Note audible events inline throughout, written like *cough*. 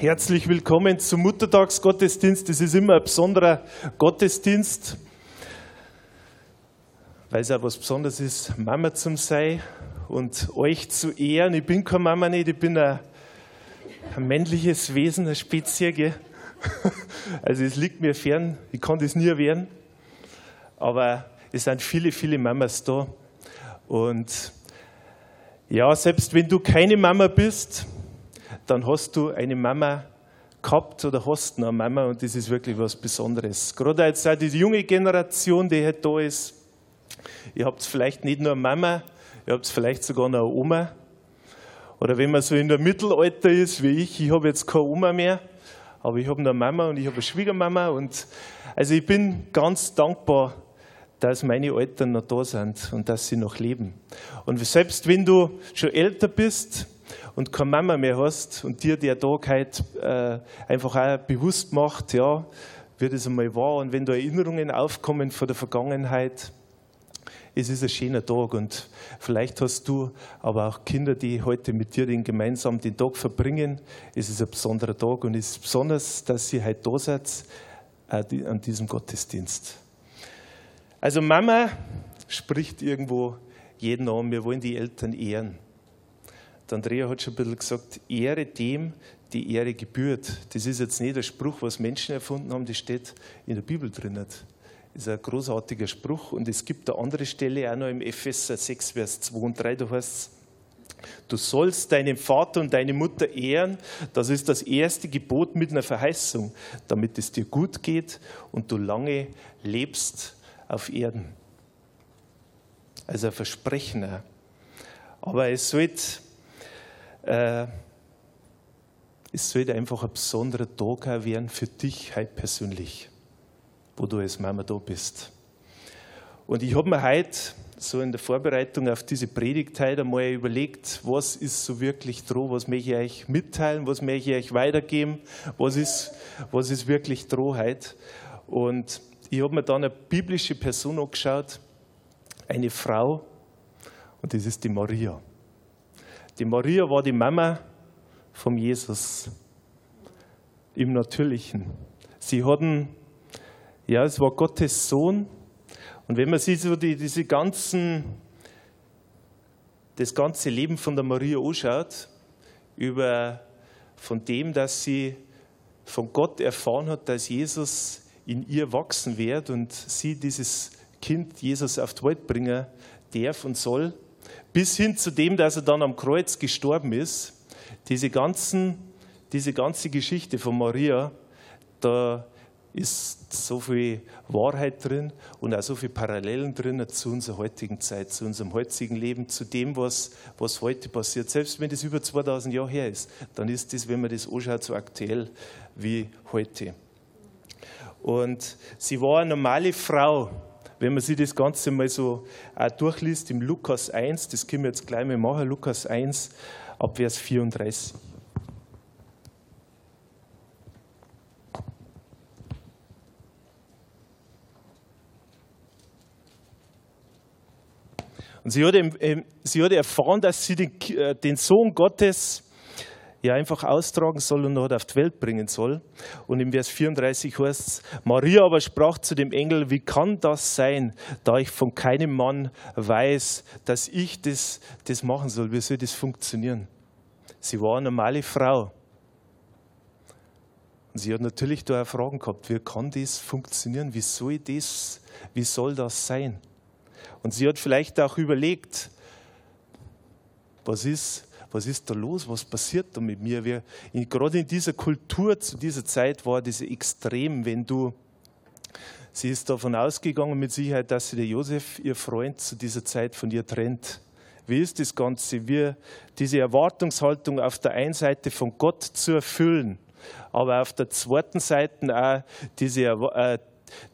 Herzlich willkommen zum Muttertagsgottesdienst. Das ist immer ein besonderer Gottesdienst, weil es auch was Besonderes ist, Mama zu sein und euch zu ehren. Ich bin keine Mama nicht, ich bin ein, männliches Wesen, eine Spezie. Gell? *laughs* Also es liegt mir fern, ich kann das nie werden. Aber es sind viele, viele Mamas da. Und ja, selbst wenn du keine Mama bist, dann hast du eine Mama gehabt oder hast eine Mama und das ist wirklich was Besonderes. Gerade jetzt auch die junge Generation, die halt da ist, ihr habt vielleicht nicht nur eine Mama, ihr habt vielleicht sogar noch eine Oma. Oder wenn man so in der Mittelalter ist wie ich, ich habe jetzt keine Oma mehr, aber ich habe eine Mama und ich habe eine Schwiegermama. Und also ich bin ganz dankbar, dass meine Eltern noch da sind und dass sie noch leben. Und selbst wenn du schon älter bist, und keine Mama mehr hast und dir der Tag äh, einfach auch bewusst macht, ja, wie das einmal war und wenn da Erinnerungen aufkommen von der Vergangenheit, es ist ein schöner Tag und vielleicht hast du aber auch Kinder, die heute mit dir den gemeinsam den Tag verbringen. Es ist ein besonderer Tag und es ist besonders, dass ihr heute da seid äh, an diesem Gottesdienst. Also Mama spricht irgendwo jeden an, wir wollen die Eltern ehren. Der Andrea hat schon ein bisschen gesagt, Ehre dem, die Ehre gebührt. Das ist jetzt nicht der Spruch, was Menschen erfunden haben, das steht in der Bibel drin. Das ist ein großartiger Spruch. Und es gibt eine andere Stelle auch noch im Epheser 6, Vers 2 und 3, da heißt es, Du sollst deinen Vater und deine Mutter ehren. Das ist das erste Gebot mit einer Verheißung, damit es dir gut geht und du lange lebst auf Erden. Also ein Versprechen. Aber es sollte äh, es sollte einfach ein besonderer Tag werden für dich heute persönlich, wo du als Mama da bist. Und ich habe mir heute so in der Vorbereitung auf diese Predigt heute einmal überlegt, was ist so wirklich droh, was möchte ich euch mitteilen, was möchte ich euch weitergeben, was ist, was ist wirklich droh heute. Und ich habe mir dann eine biblische Person angeschaut, eine Frau, und das ist die Maria. Die Maria war die Mama von Jesus im Natürlichen. Sie hatten, ja, es war Gottes Sohn. Und wenn man sich so die, diese ganzen, das ganze Leben von der Maria anschaut, über, von dem, dass sie von Gott erfahren hat, dass Jesus in ihr wachsen wird und sie dieses Kind Jesus auf die Welt bringen darf und soll, bis hin zu dem, dass er dann am Kreuz gestorben ist. Diese, ganzen, diese ganze Geschichte von Maria, da ist so viel Wahrheit drin und auch so viele Parallelen drin zu unserer heutigen Zeit, zu unserem heutigen Leben, zu dem, was, was heute passiert. Selbst wenn das über 2000 Jahre her ist, dann ist das, wenn man das anschaut, so aktuell wie heute. Und sie war eine normale Frau, wenn man sich das Ganze mal so auch durchliest im Lukas 1, das können wir jetzt gleich mal machen, Lukas 1 ab Vers 34. Und sie hat, sie hat erfahren, dass sie den, äh, den Sohn Gottes ja einfach austragen soll und noch auf die Welt bringen soll. Und im Vers 34 heißt es, Maria aber sprach zu dem Engel, wie kann das sein, da ich von keinem Mann weiß, dass ich das, das machen soll? Wie soll das funktionieren? Sie war eine normale Frau. Und sie hat natürlich da auch Fragen gehabt, wie kann das funktionieren? Wie soll das, wie soll das sein? Und sie hat vielleicht auch überlegt, was ist, was ist da los, was passiert da mit mir? Wir, in, gerade in dieser Kultur zu dieser Zeit war diese extrem, wenn du, sie ist davon ausgegangen mit Sicherheit, dass sie der Josef, ihr Freund, zu dieser Zeit von ihr trennt. Wie ist das Ganze? Wir, diese Erwartungshaltung auf der einen Seite von Gott zu erfüllen, aber auf der zweiten Seite auch diese, äh,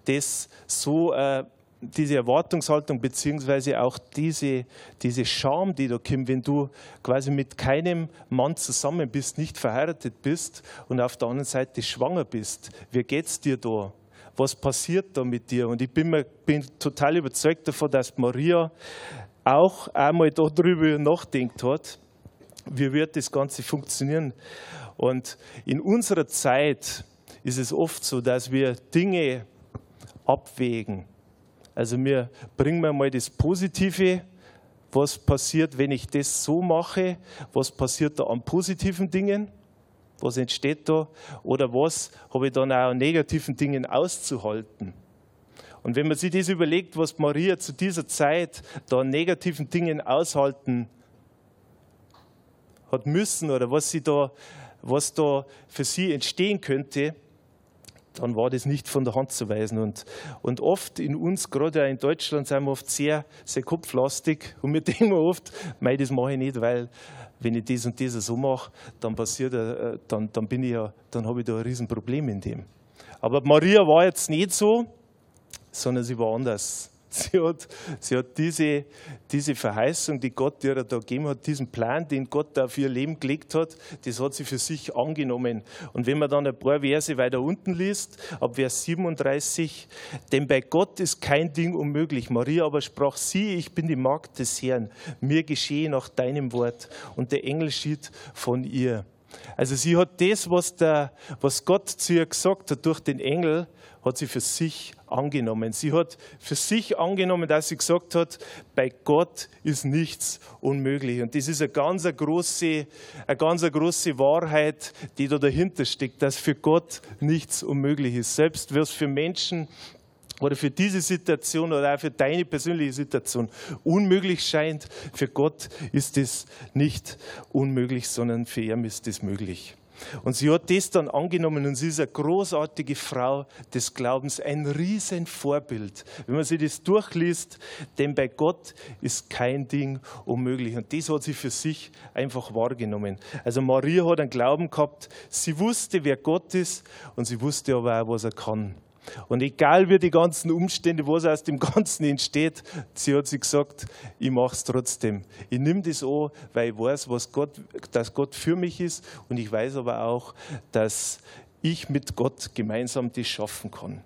das so äh, diese Erwartungshaltung beziehungsweise auch diese, diese Scham, die da kommt, wenn du quasi mit keinem Mann zusammen bist, nicht verheiratet bist und auf der anderen Seite schwanger bist. Wie geht's dir da? Was passiert da mit dir? Und ich bin, mir, bin total überzeugt davon, dass Maria auch einmal darüber nachdenkt hat, wie wird das Ganze funktionieren. Und in unserer Zeit ist es oft so, dass wir Dinge abwägen also wir bringen wir mal das Positive, was passiert, wenn ich das so mache, was passiert da an positiven Dingen, was entsteht da? Oder was habe ich dann auch an negativen Dingen auszuhalten. Und wenn man sich das überlegt, was Maria zu dieser Zeit da an negativen Dingen aushalten hat müssen oder was sie da, was da für sie entstehen könnte, dann war das nicht von der Hand zu weisen. Und, und oft in uns, gerade auch in Deutschland, sind wir oft sehr, sehr kopflastig und wir *laughs* denken oft, mei, das mache ich nicht, weil wenn ich das und das so mache, dann passiert, äh, dann, dann bin ich ja, dann habe ich da ein Riesenproblem in dem. Aber Maria war jetzt nicht so, sondern sie war anders. *laughs* Sie hat, sie hat diese, diese Verheißung, die Gott ihr da gegeben hat, diesen Plan, den Gott auf ihr Leben gelegt hat, das hat sie für sich angenommen. Und wenn man dann ein paar Verse weiter unten liest, ab Vers 37, denn bei Gott ist kein Ding unmöglich. Maria aber sprach, sie, ich bin die Magd des Herrn, mir geschehe nach deinem Wort. Und der Engel schied von ihr. Also sie hat das, was, der, was Gott zu ihr gesagt hat durch den Engel, hat sie für sich angenommen. Sie hat für sich angenommen, dass sie gesagt hat, bei Gott ist nichts unmöglich. Und das ist eine ganz große, eine ganz große Wahrheit, die da dahinter steckt, dass für Gott nichts unmöglich ist. Selbst was für Menschen oder für diese Situation oder auch für deine persönliche Situation unmöglich scheint, für Gott ist es nicht unmöglich, sondern für ihn ist es möglich. Und sie hat das dann angenommen und sie ist eine großartige Frau des Glaubens, ein Riesenvorbild. Wenn man sich das durchliest, denn bei Gott ist kein Ding unmöglich. Und das hat sie für sich einfach wahrgenommen. Also Maria hat einen Glauben gehabt, sie wusste, wer Gott ist und sie wusste aber auch, was er kann. Und egal wie die ganzen Umstände, was aus dem Ganzen entsteht, sie hat sich gesagt, ich mache es trotzdem. Ich nehme das an, weil ich weiß, was Gott, dass Gott für mich ist und ich weiß aber auch, dass ich mit Gott gemeinsam das schaffen kann.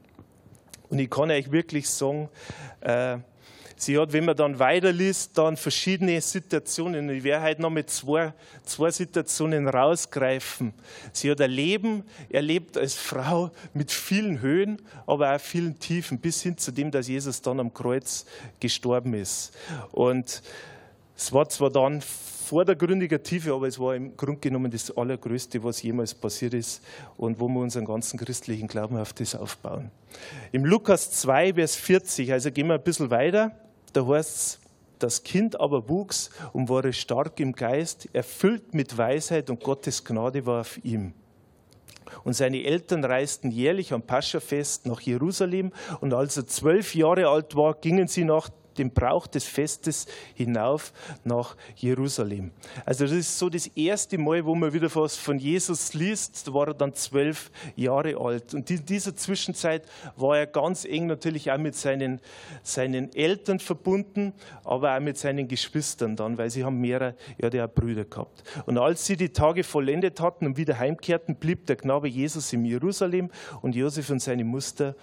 Und ich kann euch wirklich sagen, äh, Sie hat, wenn man dann weiterliest, dann verschiedene Situationen. Ich werde heute noch mit zwei, zwei Situationen rausgreifen. Sie hat ein Leben erlebt als Frau mit vielen Höhen, aber auch vielen Tiefen, bis hin zu dem, dass Jesus dann am Kreuz gestorben ist. Und es war zwar dann vordergründiger Tiefe, aber es war im Grunde genommen das Allergrößte, was jemals passiert ist und wo wir unseren ganzen christlichen Glauben auf das aufbauen. Im Lukas 2, Vers 40, also gehen wir ein bisschen weiter. Da heißt es, das Kind aber wuchs und wurde stark im Geist, erfüllt mit Weisheit und Gottes Gnade war auf ihm. Und seine Eltern reisten jährlich am Paschafest nach Jerusalem und als er zwölf Jahre alt war, gingen sie nach dem Brauch des Festes hinauf nach Jerusalem. Also das ist so das erste Mal, wo man wieder was von Jesus liest. Da war er dann zwölf Jahre alt. Und in dieser Zwischenzeit war er ganz eng natürlich auch mit seinen, seinen Eltern verbunden, aber auch mit seinen Geschwistern dann, weil sie haben mehrere, ja, auch Brüder gehabt. Und als sie die Tage vollendet hatten und wieder heimkehrten, blieb der Knabe Jesus in Jerusalem und Josef und seine Mutter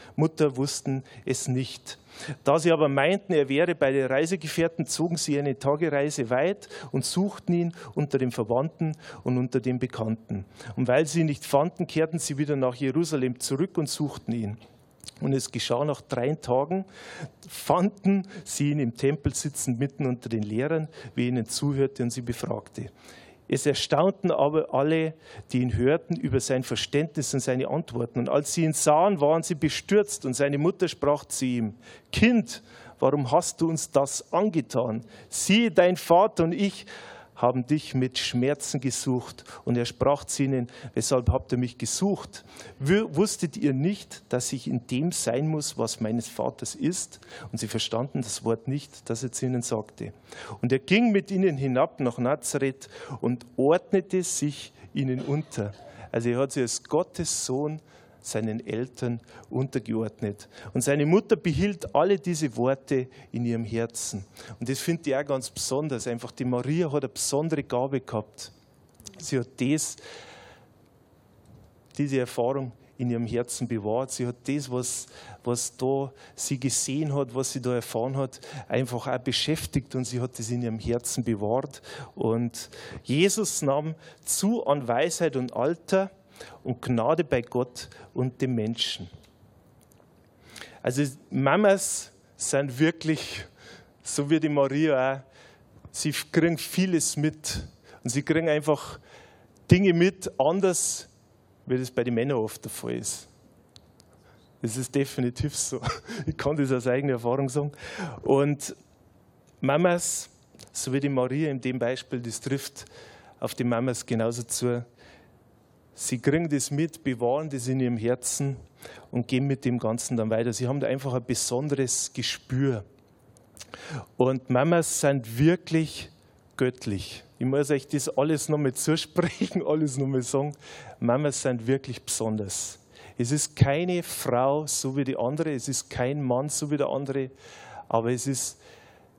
wussten es nicht. Da sie aber meinten, er wäre bei den Reisegefährten, zogen sie eine Tagereise weit und suchten ihn unter den Verwandten und unter den Bekannten. Und weil sie ihn nicht fanden, kehrten sie wieder nach Jerusalem zurück und suchten ihn. Und es geschah nach drei Tagen, fanden sie ihn im Tempel sitzen, mitten unter den Lehrern, wie ihnen zuhörte und sie befragte. Es erstaunten aber alle, die ihn hörten, über sein Verständnis und seine Antworten. Und als sie ihn sahen, waren sie bestürzt. Und seine Mutter sprach zu ihm, Kind, warum hast du uns das angetan? Siehe, dein Vater und ich haben dich mit Schmerzen gesucht. Und er sprach zu ihnen, weshalb habt ihr mich gesucht? Wusstet ihr nicht, dass ich in dem sein muss, was meines Vaters ist? Und sie verstanden das Wort nicht, das er zu ihnen sagte. Und er ging mit ihnen hinab nach Nazareth und ordnete sich ihnen unter. Also er hat sich als Gottes Sohn seinen Eltern untergeordnet. Und seine Mutter behielt alle diese Worte in ihrem Herzen. Und das finde ich auch ganz besonders. Einfach die Maria hat eine besondere Gabe gehabt. Sie hat das, diese Erfahrung in ihrem Herzen bewahrt. Sie hat das, was, was da sie gesehen hat, was sie da erfahren hat, einfach auch beschäftigt und sie hat das in ihrem Herzen bewahrt. Und Jesus nahm zu an Weisheit und Alter und Gnade bei Gott und dem Menschen. Also Mamas sind wirklich, so wie die Maria auch, sie kriegen vieles mit. Und sie kriegen einfach Dinge mit, anders wie das bei den Männern oft der Fall ist. Das ist definitiv so. *laughs* Ich kann das aus eigener Erfahrung sagen. Und Mamas, so wie die Maria in dem Beispiel, das trifft auf die Mamas genauso zu. Sie kriegen das mit, bewahren das in ihrem Herzen und gehen mit dem Ganzen dann weiter. Sie haben da einfach ein besonderes Gespür. Und Mamas sind wirklich göttlich. Ich muss euch das alles nochmal *laughs* zusprechen, alles nochmal sagen. Mamas sind wirklich besonders. Es ist keine Frau so wie die andere, es ist kein Mann so wie der andere, aber es ist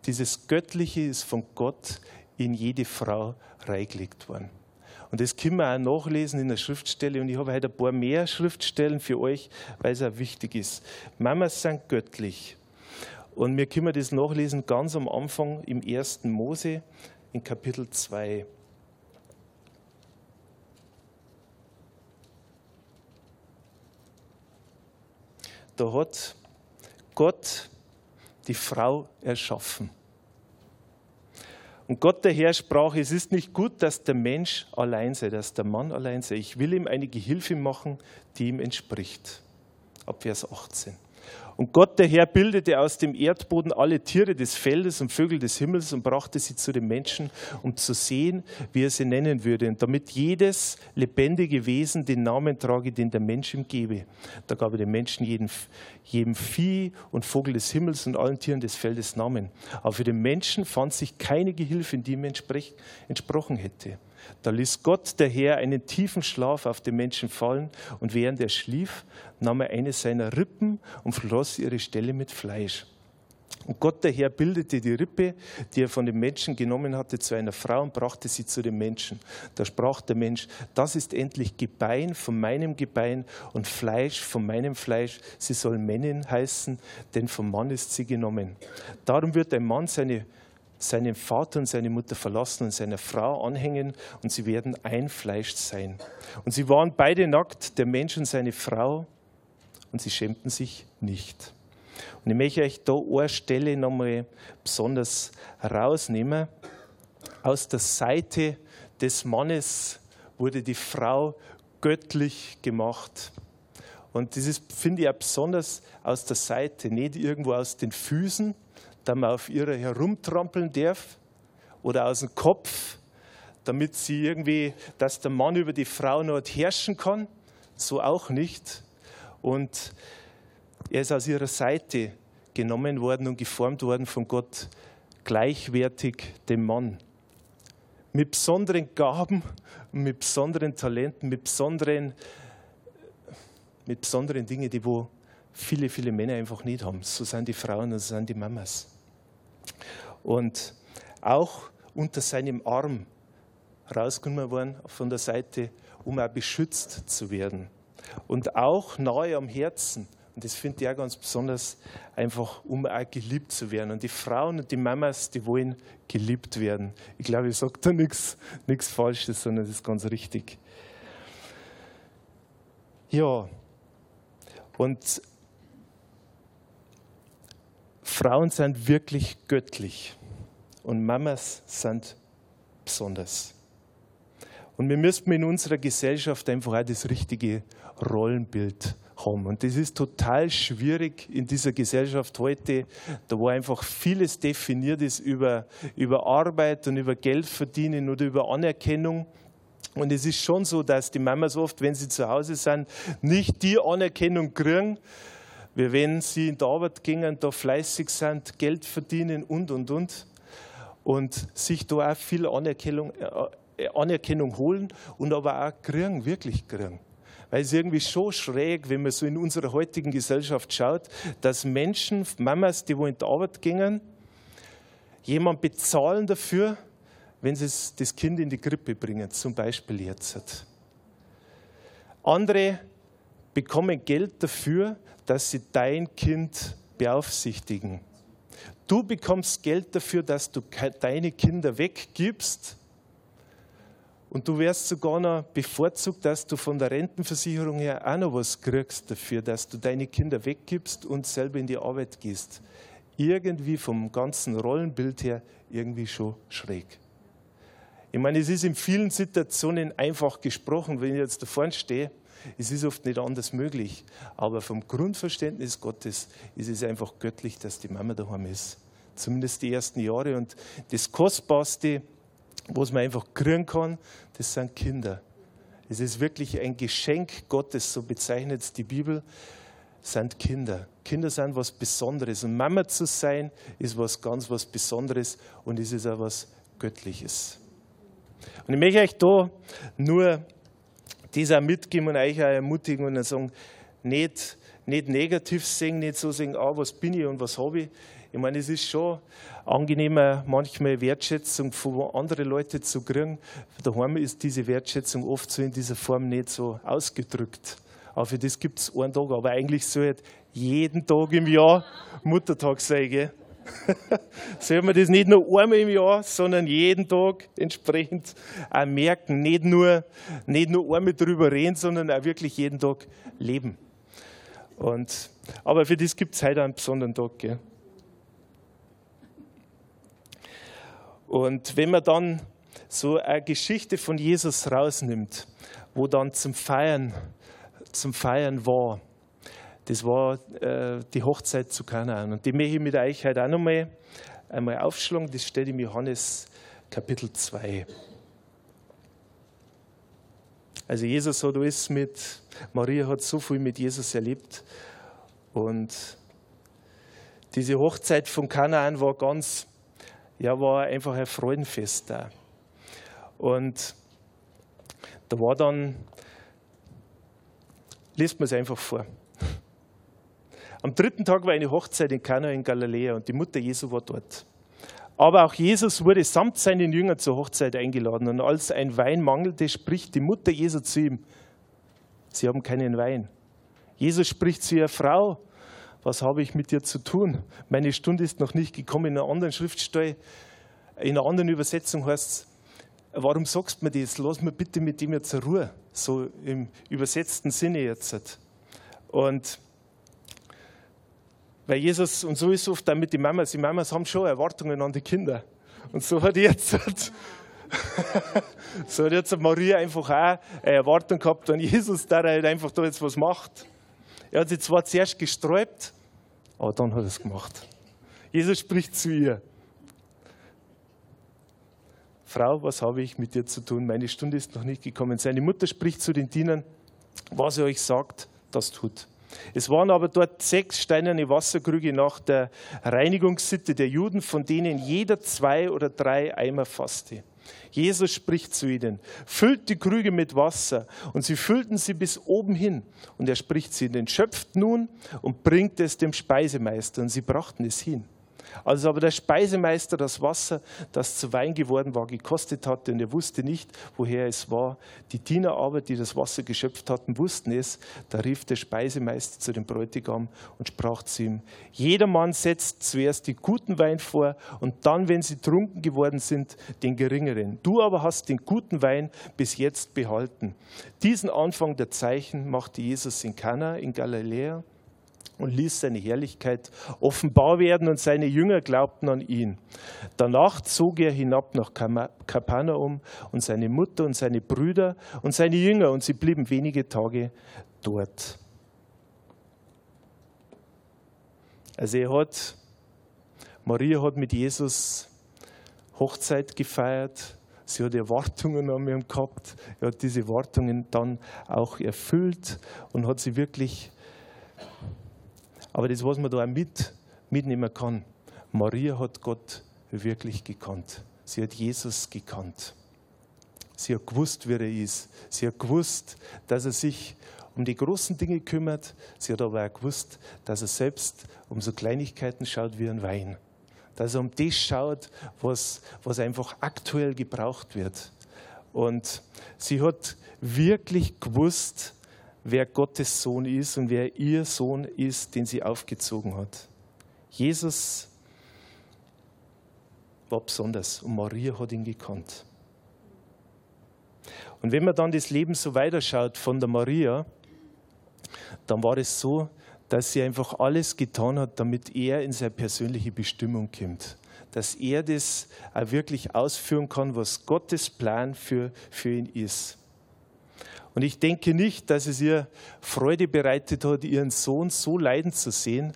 dieses Göttliche ist von Gott in jede Frau reingelegt worden. Und das können wir auch nachlesen in der Schriftstelle. Und ich habe heute ein paar mehr Schriftstellen für euch, weil es auch wichtig ist. Mamas sind göttlich. Und wir können das nachlesen ganz am Anfang im 1. Mose, in Kapitel 2. Da hat Gott die Frau erschaffen. Und Gott der Herr sprach, es ist nicht gut, dass der Mensch allein sei, dass der Mann allein sei. Ich will ihm eine Gehilfe machen, die ihm entspricht. Ab Vers 18. Und Gott, der Herr, bildete aus dem Erdboden alle Tiere des Feldes und Vögel des Himmels und brachte sie zu den Menschen, um zu sehen, wie er sie nennen würde, und damit jedes lebendige Wesen den Namen trage, den der Mensch ihm gebe. Da gab er den Menschen jeden, jedem Vieh und Vogel des Himmels und allen Tieren des Feldes Namen. Aber für den Menschen fand sich keine Gehilfe, die ihm entsprochen hätte. Da ließ Gott der Herr einen tiefen Schlaf auf den Menschen fallen und während er schlief, nahm er eine seiner Rippen und floss ihre Stelle mit Fleisch. Und Gott der Herr bildete die Rippe, die er von dem Menschen genommen hatte, zu einer Frau und brachte sie zu dem Menschen. Da sprach der Mensch, das ist endlich Gebein von meinem Gebein und Fleisch von meinem Fleisch. Sie soll Männin heißen, denn vom Mann ist sie genommen. Darum wird ein Mann seine seinen Vater und seine Mutter verlassen und seiner Frau anhängen und sie werden ein Fleisch sein. Und sie waren beide nackt, der Mensch und seine Frau, und sie schämten sich nicht. Und ich möchte euch da eine Stelle nochmal besonders rausnehmen. Aus der Seite des Mannes wurde die Frau göttlich gemacht. Und das ist, finde ich, auch besonders aus der Seite, nicht irgendwo aus den Füßen, dass man auf ihrer herumtrampeln darf oder aus dem Kopf, damit sie irgendwie, dass der Mann über die Frau noch herrschen kann. So auch nicht. Und er ist aus ihrer Seite genommen worden und geformt worden von Gott, gleichwertig dem Mann. Mit besonderen Gaben, mit besonderen Talenten, mit besonderen, mit besonderen Dingen, die wo viele, viele Männer einfach nicht haben. So sind die Frauen und so sind die Mamas und auch unter seinem Arm rausgenommen worden von der Seite, um auch beschützt zu werden. Und auch nahe am Herzen. Und das finde ich auch ganz besonders, einfach um auch geliebt zu werden. Und die Frauen und die Mamas, die wollen geliebt werden. Ich glaube, ich sage da nichts Falsches, sondern das ist ganz richtig. Ja, und Frauen sind wirklich göttlich und Mamas sind besonders. Und wir müssten in unserer Gesellschaft einfach auch das richtige Rollenbild haben. Und das ist total schwierig in dieser Gesellschaft heute, da wo einfach vieles definiert ist über, über Arbeit und über Geld verdienen oder über Anerkennung. Und es ist schon so, dass die Mamas oft, wenn sie zu Hause sind, nicht die Anerkennung kriegen, wie wenn sie in die Arbeit gingen, da fleißig sind, Geld verdienen und, und, und. Und sich da auch viel Anerkennung, äh, Anerkennung holen und aber auch kriegen, wirklich kriegen. Weil es irgendwie schon schräg, wenn man so in unserer heutigen Gesellschaft schaut, dass Menschen, Mamas, die wo in die Arbeit gingen, jemand bezahlen dafür, wenn sie das Kind in die Krippe bringen, zum Beispiel jetzt. Andere bekommen Geld dafür, dass sie dein Kind beaufsichtigen. Du bekommst Geld dafür, dass du deine Kinder weggibst. Und du wirst sogar noch bevorzugt, dass du von der Rentenversicherung her auch noch was kriegst dafür, dass du deine Kinder weggibst und selber in die Arbeit gehst. Irgendwie vom ganzen Rollenbild her irgendwie schon schräg. Ich meine, es ist in vielen Situationen einfach gesprochen, wenn ich jetzt da vorne stehe es ist oft nicht anders möglich. Aber vom Grundverständnis Gottes ist es einfach göttlich, dass die Mama daheim ist. Zumindest die ersten Jahre. Und das Kostbarste, was man einfach kriegen kann, das sind Kinder. Es ist wirklich ein Geschenk Gottes, so bezeichnet es die Bibel, sind Kinder. Kinder sind was Besonderes. Und Mama zu sein, ist was ganz was Besonderes und es ist auch was Göttliches. Und ich möchte euch da nur das auch mitgeben und euch auch ermutigen und sagen, nicht, nicht negativ sehen, nicht so sehen, ah, was bin ich und was habe ich. Ich meine, es ist schon angenehmer, manchmal Wertschätzung von anderen Leuten zu kriegen. Daheim ist diese Wertschätzung oft so in dieser Form nicht so ausgedrückt. Aber für das gibt es einen Tag. Aber eigentlich sollte jeden Tag im Jahr Muttertag sein. Gell? Soll man das nicht nur einmal im Jahr, sondern jeden Tag entsprechend auch merken. Nicht nur, nicht nur einmal darüber reden, sondern auch wirklich jeden Tag leben. Und, aber für das gibt es heute einen besonderen Tag. Gell? Und wenn man dann so eine Geschichte von Jesus rausnimmt, wo dann zum Feiern, zum Feiern war, das war äh, die Hochzeit zu Kanaan. Und die möchte ich mit euch heute auch nochmal einmal aufschlagen. Das steht im Johannes Kapitel 2. Also Jesus hat alles mit, Maria hat so viel mit Jesus erlebt. Und diese Hochzeit von Kanaan war ganz, ja, war einfach ein Freudenfest da. Und da war dann, liest man es einfach vor. Am dritten Tag war eine Hochzeit in Kana in Galiläa und die Mutter Jesu war dort. Aber auch Jesus wurde samt seinen Jüngern zur Hochzeit eingeladen. Und als ein Wein mangelte, spricht die Mutter Jesu zu ihm: Sie haben keinen Wein. Jesus spricht zu ihr: Frau, was habe ich mit dir zu tun? Meine Stunde ist noch nicht gekommen. In einer anderen Schriftstelle, in einer anderen Übersetzung heißt es: Warum sagst du mir das? Lass mir bitte mit dem jetzt zur Ruhe. So im übersetzten Sinne jetzt. Und weil Jesus, und so ist es oft mit den Mamas, die Mamas haben schon Erwartungen an die Kinder. Und so hat jetzt, *laughs* so hat jetzt Maria einfach auch eine Erwartung gehabt an Jesus, er halt einfach da jetzt was macht. Er hat sich zwar zuerst gesträubt, aber dann hat er es gemacht. Jesus spricht zu ihr. Frau, was habe ich mit dir zu tun? Meine Stunde ist noch nicht gekommen. Seine Mutter spricht zu den Dienern, was er euch sagt, das tut. Es waren aber dort sechs steinerne Wasserkrüge nach der Reinigungssitte der Juden, von denen jeder zwei oder drei Eimer fasste. Jesus spricht zu ihnen, füllt die Krüge mit Wasser. Und sie füllten sie bis oben hin. Und er spricht zu ihnen, schöpft nun und bringt es dem Speisemeister. Und sie brachten es hin. Als aber der Speisemeister das Wasser, das zu Wein geworden war, gekostet hatte, und er wusste nicht, woher es war, die Diener aber, die das Wasser geschöpft hatten, wussten es, da rief der Speisemeister zu dem Bräutigam und sprach zu ihm, jedermann setzt zuerst die guten Wein vor und dann, wenn sie trunken geworden sind, den geringeren. Du aber hast den guten Wein bis jetzt behalten. Diesen Anfang der Zeichen machte Jesus in Kana in Galiläa und ließ seine Herrlichkeit offenbar werden und seine Jünger glaubten an ihn. Danach zog er hinab nach Kapernaum und seine Mutter und seine Brüder und seine Jünger und sie blieben wenige Tage dort. Also er hat, Maria hat mit Jesus Hochzeit gefeiert. Sie hat Erwartungen an ihm gehabt. Er hat diese Erwartungen dann auch erfüllt und hat sie wirklich aber das, was man da auch mit, mitnehmen kann, Maria hat Gott wirklich gekannt. Sie hat Jesus gekannt. Sie hat gewusst, wer er ist. Sie hat gewusst, dass er sich um die großen Dinge kümmert. Sie hat aber auch gewusst, dass er selbst um so Kleinigkeiten schaut wie ein Wein. Dass er um das schaut, was, was einfach aktuell gebraucht wird. Und sie hat wirklich gewusst, wer Gottes Sohn ist und wer ihr Sohn ist, den sie aufgezogen hat. Jesus war besonders und Maria hat ihn gekannt. Und wenn man dann das Leben so weiterschaut von der Maria, dann war es so, dass sie einfach alles getan hat, damit er in seine persönliche Bestimmung kommt. Dass er das auch wirklich ausführen kann, was Gottes Plan für, für ihn ist. Und ich denke nicht, dass es ihr Freude bereitet hat, ihren Sohn so leiden zu sehen,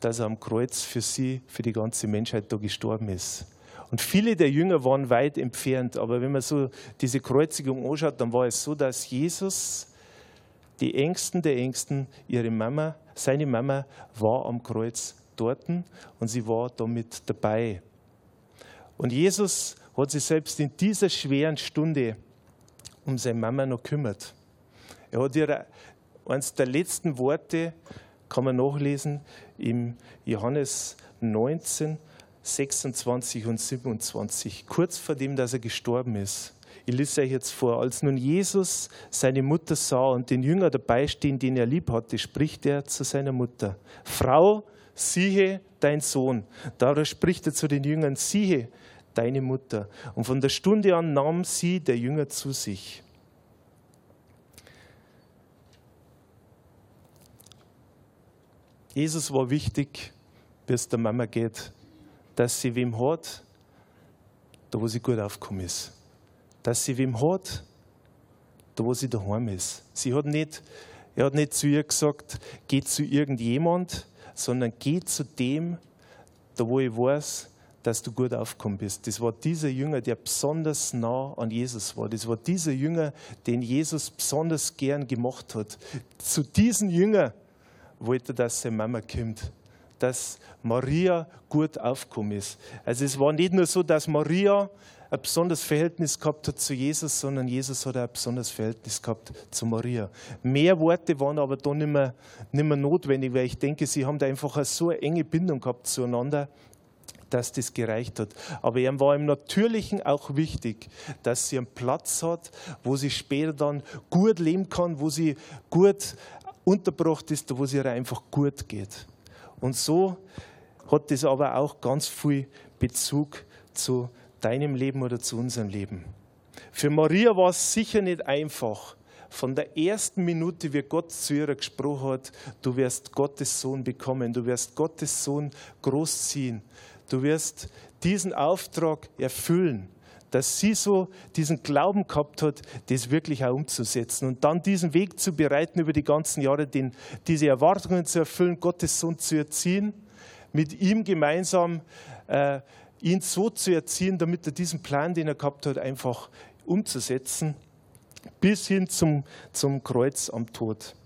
dass er am Kreuz für sie, für die ganze Menschheit da gestorben ist. Und viele der Jünger waren weit entfernt, aber wenn man so diese Kreuzigung anschaut, dann war es so, dass Jesus die Ängsten der Ängsten, ihre Mama, seine Mama war am Kreuz dort und sie war damit dabei. Und Jesus hat sich selbst in dieser schweren Stunde um seine Mama noch kümmert. Er hat ihr eines der letzten Worte, kann man nachlesen, im Johannes 19, 26 und 27, kurz vor dem, dass er gestorben ist. Ich lese euch jetzt vor. Als nun Jesus seine Mutter sah und den Jünger dabei stehen, den er lieb hatte, spricht er zu seiner Mutter: Frau, siehe dein Sohn. Darauf spricht er zu den Jüngern: Siehe deine Mutter. Und von der Stunde an nahm sie der Jünger zu sich. Jesus war wichtig, wie es der Mama geht, dass sie wem hat, da wo sie gut aufgekommen ist dass sie wem hat, da wo sie daheim ist. Sie hat nicht, er hat nicht zu ihr gesagt, geh zu irgendjemand, sondern geh zu dem, da wo ich weiß, dass du gut aufgekommen bist. Das war dieser Jünger, der besonders nah an Jesus war. Das war dieser Jünger, den Jesus besonders gern gemacht hat. Zu diesem Jünger wollte er, dass seine Mama kommt dass Maria gut aufgekommen ist. Also es war nicht nur so, dass Maria ein besonderes Verhältnis gehabt hat zu Jesus, sondern Jesus hat auch ein besonderes Verhältnis gehabt zu Maria. Mehr Worte waren aber da nicht mehr, nicht mehr notwendig, weil ich denke, sie haben da einfach eine so eine enge Bindung gehabt zueinander, dass das gereicht hat. Aber ihm war im Natürlichen auch wichtig, dass sie einen Platz hat, wo sie später dann gut leben kann, wo sie gut untergebracht ist, wo es ihr einfach gut geht. Und so hat das aber auch ganz viel Bezug zu deinem Leben oder zu unserem Leben. Für Maria war es sicher nicht einfach. Von der ersten Minute, wie Gott zu ihr gesprochen hat, du wirst Gottes Sohn bekommen, du wirst Gottes Sohn großziehen, du wirst diesen Auftrag erfüllen, dass sie so diesen Glauben gehabt hat, das wirklich auch umzusetzen und dann diesen Weg zu bereiten über die ganzen Jahre, den, diese Erwartungen zu erfüllen, Gottes Sohn zu erziehen, mit ihm gemeinsam äh, ihn so zu erziehen, damit er diesen Plan, den er gehabt hat, einfach umzusetzen, bis hin zum, zum Kreuz am Tod.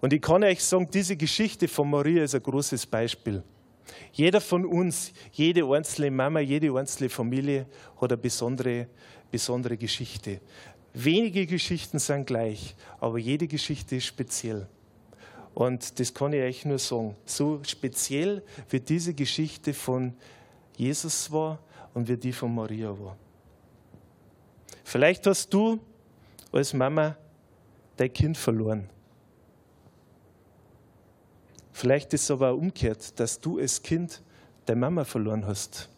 Und ich kann euch sagen, diese Geschichte von Maria ist ein großes Beispiel. Jeder von uns, jede einzelne Mama, jede einzelne Familie hat eine besondere, besondere Geschichte. Wenige Geschichten sind gleich, aber jede Geschichte ist speziell. Und das kann ich euch nur sagen. So speziell wird diese Geschichte von Jesus war und wie die von Maria war. Vielleicht hast du als Mama dein Kind verloren. Vielleicht ist es aber auch umgekehrt, dass du als Kind deine Mama verloren hast.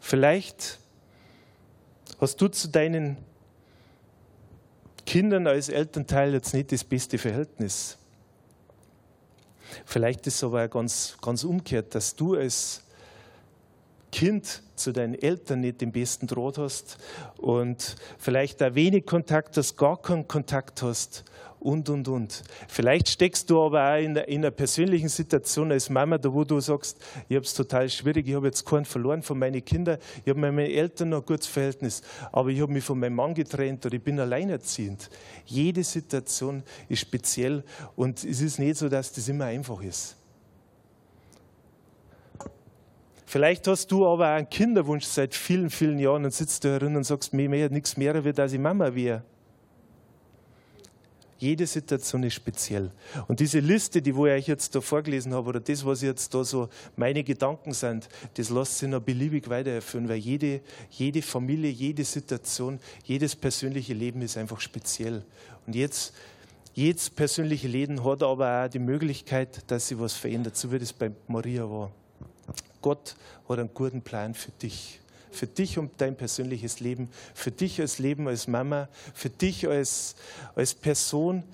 Vielleicht hast du zu deinen Kindern als Elternteil jetzt nicht das beste Verhältnis. Vielleicht ist es aber ganz, ganz umgekehrt, dass du als Kind zu deinen Eltern nicht den besten Draht hast und vielleicht da wenig Kontakt hast, gar keinen Kontakt hast und, und, und. Vielleicht steckst du aber auch in, in einer persönlichen Situation als Mama, da wo du sagst, ich habe es total schwierig, ich habe jetzt keinen verloren von meinen Kindern, ich habe mit meinen Eltern noch ein gutes Verhältnis, aber ich habe mich von meinem Mann getrennt oder ich bin alleinerziehend. Jede Situation ist speziell und es ist nicht so, dass das immer einfach ist. Vielleicht hast du aber auch einen Kinderwunsch seit vielen, vielen Jahren und sitzt da herin und sagst, mir mehr nichts mehr wird, als ich Mama wäre. Jede Situation ist speziell. Und diese Liste, die wo ich euch jetzt da vorgelesen habe, oder das, was jetzt da so meine Gedanken sind, das lässt sich noch beliebig weiterführen, weil jede, jede Familie, jede Situation, jedes persönliche Leben ist einfach speziell. Und jetzt, jedes persönliche Leben hat aber auch die Möglichkeit, dass sich was verändert, so wie das bei Maria war. Gott hat einen guten Plan für dich für dich und dein persönliches Leben, für dich als Leben als Mama, für dich als, als Person,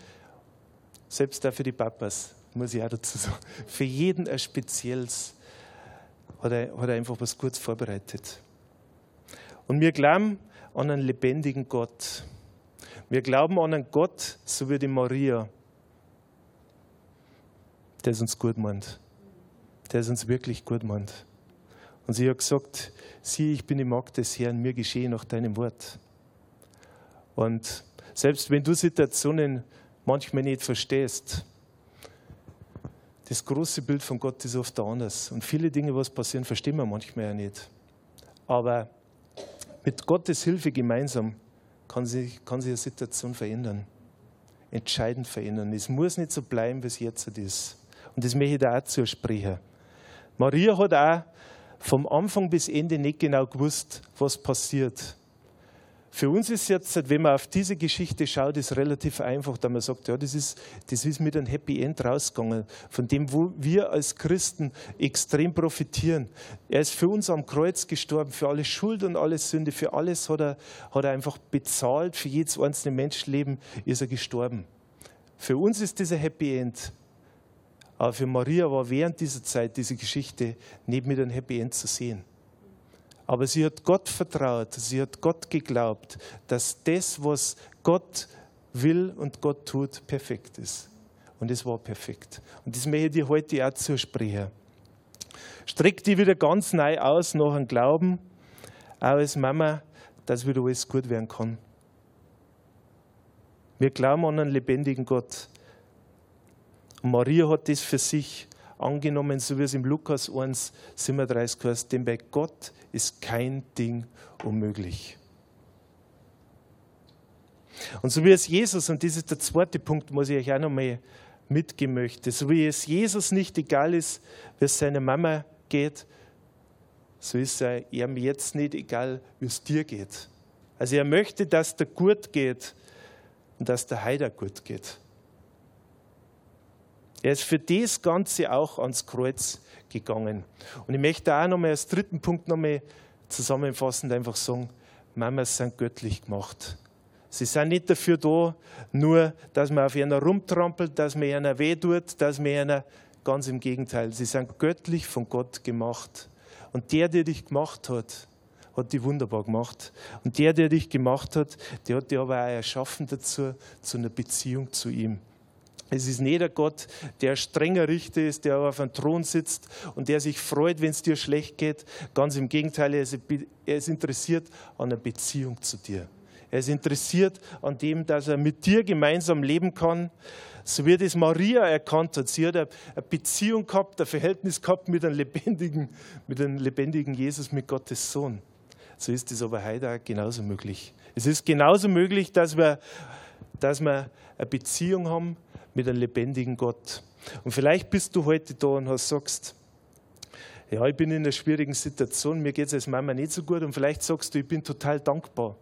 selbst da für die Papas, muss ich auch dazu sagen, für jeden ein spezielles, hat er, hat er einfach was Gutes vorbereitet. Und wir glauben an einen lebendigen Gott. Wir glauben an einen Gott, so wie die Maria, der es uns gut meint. Der es uns wirklich gut meint. Und sie hat gesagt, sieh, ich bin die Magd des Herrn, mir geschehe nach deinem Wort. Und selbst wenn du Situationen manchmal nicht verstehst, das große Bild von Gott ist oft anders. Und viele Dinge, was passieren, verstehen wir manchmal ja nicht. Aber mit Gottes Hilfe gemeinsam kann sich, kann sich eine Situation verändern. Entscheidend verändern. Es muss nicht so bleiben, wie es jetzt ist. Und das möchte ich da auch zusprechen. Maria hat auch vom Anfang bis Ende nicht genau gewusst, was passiert. Für uns ist jetzt, wenn man auf diese Geschichte schaut, ist relativ einfach, da man sagt, ja, das ist, das ist mit einem Happy End rausgegangen, von dem wo wir als Christen extrem profitieren. Er ist für uns am Kreuz gestorben, für alle Schuld und alle Sünde, für alles hat er, hat er einfach bezahlt, für jedes einzelne Menschenleben ist er gestorben. Für uns ist dieser Happy End. Aber für Maria war während dieser Zeit diese Geschichte nicht mit einem Happy End zu sehen. Aber sie hat Gott vertraut, sie hat Gott geglaubt, dass das, was Gott will und Gott tut, perfekt ist. Und es war perfekt. Und das möchte ich dir heute auch zusprechen. Streck dich wieder ganz neu aus nach dem Glauben, auch als Mama, dass wieder alles gut werden kann. Wir glauben an einen lebendigen Gott. Und Maria hat das für sich angenommen, so wie es im Lukas 1, 37 heißt, denn bei Gott ist kein Ding unmöglich. Und so wie es Jesus, und das ist der zweite Punkt, was ich euch auch noch mal mitgeben möchte, so wie es Jesus nicht egal ist, wie es seiner Mama geht, so ist er ihm jetzt nicht egal, wie es dir geht. Also er möchte, dass der gut geht und dass der Heider gut geht. Er ist für das Ganze auch ans Kreuz gegangen. Und ich möchte auch nochmal als dritten Punkt nochmal zusammenfassend einfach sagen, Mamas sind göttlich gemacht. Sie sind nicht dafür da, nur, dass man auf einer rumtrampelt, dass man einer weh tut, dass man einer, ganz im Gegenteil, sie sind göttlich von Gott gemacht. Und der, der dich gemacht hat, hat die wunderbar gemacht. Und der, der dich gemacht hat, der hat dich aber auch erschaffen dazu, zu einer Beziehung zu ihm. Es ist nicht der Gott, der strenger Richter ist, der auf einem Thron sitzt und der sich freut, wenn es dir schlecht geht. Ganz im Gegenteil, er ist, interessiert an einer Beziehung zu dir. Er ist interessiert an dem, dass er mit dir gemeinsam leben kann. So wie das Maria erkannt hat. Sie hat eine Beziehung gehabt, ein Verhältnis gehabt mit einem lebendigen, mit einem lebendigen Jesus, mit Gottes Sohn. So ist es aber heute auch genauso möglich. Es ist genauso möglich, dass wir, dass wir eine Beziehung haben mit einem lebendigen Gott. Und vielleicht bist du heute da und hast, sagst, ja, ich bin in einer schwierigen Situation, mir geht es als Mama nicht so gut und vielleicht sagst du, ich bin total dankbar.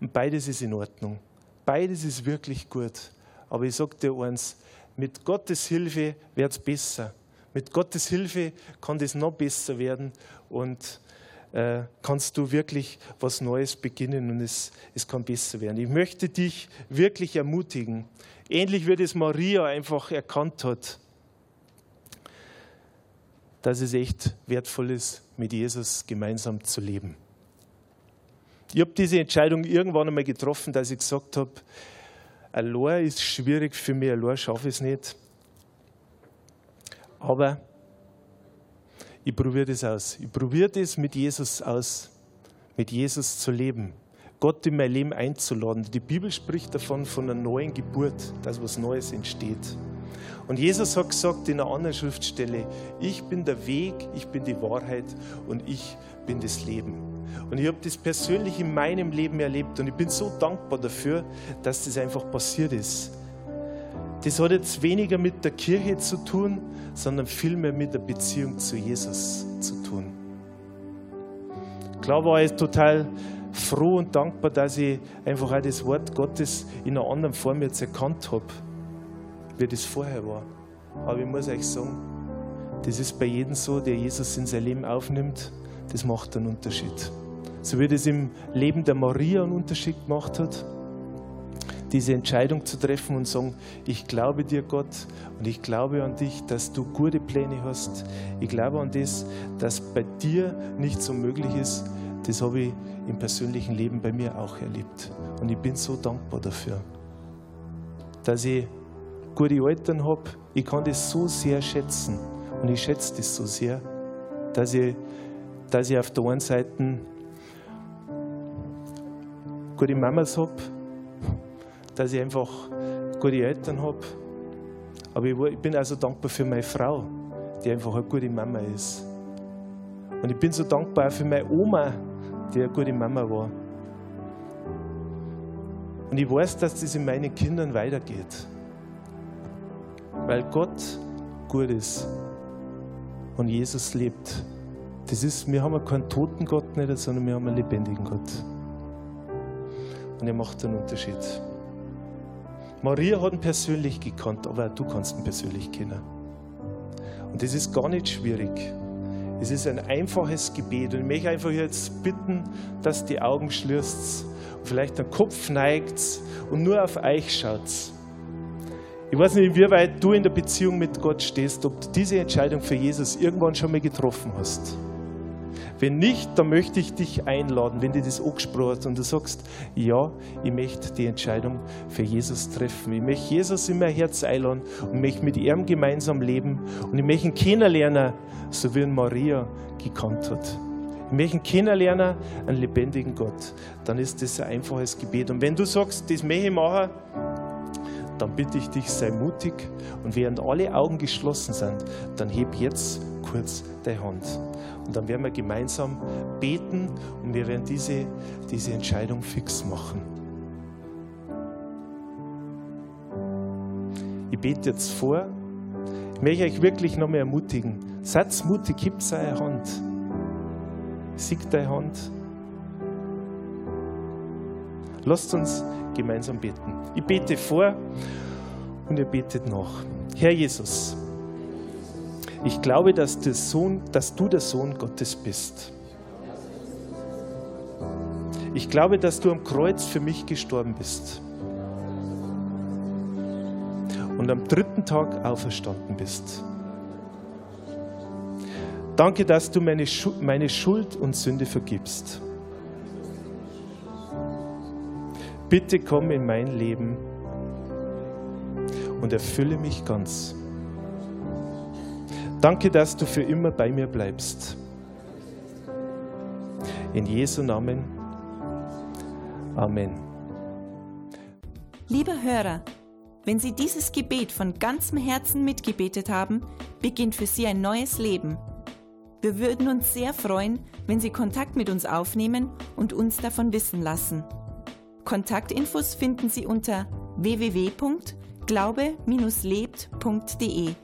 Und beides ist in Ordnung. Beides ist wirklich gut. Aber ich sage dir eins, mit Gottes Hilfe wird es besser. Mit Gottes Hilfe kann das noch besser werden und äh, kannst du wirklich was Neues beginnen und es, es kann besser werden. Ich möchte dich wirklich ermutigen, ähnlich wie das Maria einfach erkannt hat, dass es echt wertvoll ist, mit Jesus gemeinsam zu leben. Ich habe diese Entscheidung irgendwann einmal getroffen, dass ich gesagt habe, allein ist schwierig für mich, allein schaffe ich es nicht. Aber ich probiere das aus. Ich probiere das mit Jesus aus, mit Jesus zu leben. Gott in mein Leben einzuladen. Die Bibel spricht davon, von einer neuen Geburt, dass was Neues entsteht. Und Jesus hat gesagt in einer anderen Schriftstelle, ich bin der Weg, ich bin die Wahrheit und ich bin das Leben. Und ich habe das persönlich in meinem Leben erlebt und ich bin so dankbar dafür, dass das einfach passiert ist. Das hat jetzt weniger mit der Kirche zu tun, sondern vielmehr mit der Beziehung zu Jesus zu tun. Klar war ich total froh und dankbar, dass ich einfach auch das Wort Gottes in einer anderen Form jetzt erkannt habe, wie das vorher war. Aber ich muss euch sagen, das ist bei jedem so, der Jesus in sein Leben aufnimmt, das macht einen Unterschied. So wie das im Leben der Maria einen Unterschied gemacht hat, diese Entscheidung zu treffen und sagen, ich glaube dir Gott und ich glaube an dich, dass du gute Pläne hast. Ich glaube an das, dass bei dir nichts unmöglich ist. Das habe ich im persönlichen Leben bei mir auch erlebt. Und ich bin so dankbar dafür, dass ich gute Eltern habe. Ich kann das so sehr schätzen und ich schätze das so sehr, dass ich, dass ich auf der einen Seite gute Mamas habe, dass ich einfach gute Eltern habe. Aber ich bin also dankbar für meine Frau, die einfach eine gute Mama ist. Und ich bin so dankbar für meine Oma, die eine gute Mama war. Und ich weiß, dass das in meinen Kindern weitergeht. Weil Gott gut ist und Jesus lebt. Das ist, wir haben keinen toten Gott nicht, sondern wir haben einen lebendigen Gott. Und er macht einen Unterschied. Maria hat ihn persönlich gekannt, aber du kannst ihn persönlich kennen. Und das ist gar nicht schwierig. Es ist ein einfaches Gebet. Und ich möchte einfach jetzt bitten, dass die Augen schließt, vielleicht den Kopf neigt und nur auf euch schaut. Ich weiß nicht, inwieweit du in der Beziehung mit Gott stehst, ob du diese Entscheidung für Jesus irgendwann schon mal getroffen hast. Wenn nicht, dann möchte ich dich einladen, wenn du das angesprochen hast und du sagst, ja, ich möchte die Entscheidung für Jesus treffen. Ich möchte Jesus in mein Herz einladen und möchte mit ihm gemeinsam leben und ich möchte ihn kennenlernen, so wie ihn Maria gekannt hat. Ich möchte ihn kennenlernen, einen lebendigen Gott. Dann ist das ein einfaches Gebet. Und wenn du sagst, das möchte ich machen, dann bitte ich dich, sei mutig und während alle Augen geschlossen sind, dann heb jetzt kurz deine Hand. Und dann werden wir gemeinsam beten und wir werden diese, diese Entscheidung fix machen. Ich bete jetzt vor. Ich möchte euch wirklich noch mehr ermutigen. Seid mutig, hebt eure Hand. Siegt deine Hand. Lasst uns gemeinsam beten. Ich bete vor und ihr betet nach. Herr Jesus, ich glaube, dass, der Sohn, dass du der Sohn Gottes bist. Ich glaube, dass du am Kreuz für mich gestorben bist und am dritten Tag auferstanden bist. Danke, dass du meine, meine Schuld und Sünde vergibst. Bitte komm in mein Leben und erfülle mich ganz. Danke, dass du für immer bei mir bleibst. In Jesu Namen. Amen. Lieber Hörer, wenn Sie dieses Gebet von ganzem Herzen mitgebetet haben, beginnt für Sie ein neues Leben. Wir würden uns sehr freuen, wenn Sie Kontakt mit uns aufnehmen und uns davon wissen lassen. Kontaktinfos finden Sie unter www.glaube-lebt.de.